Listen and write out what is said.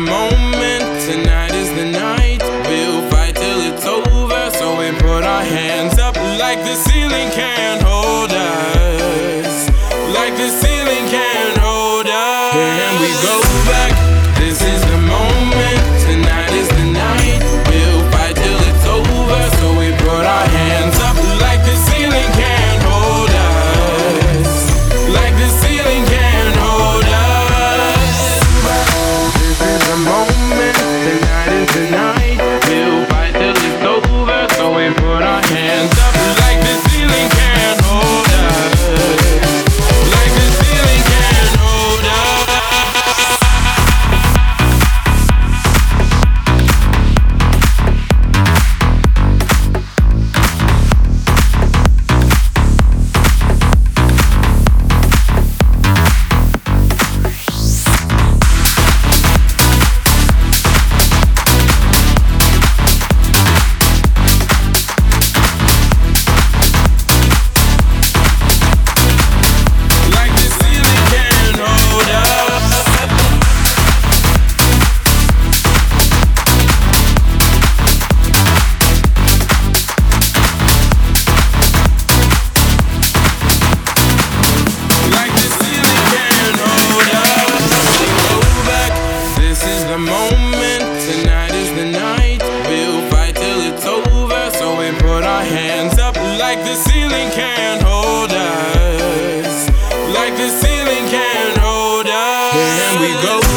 moment. Go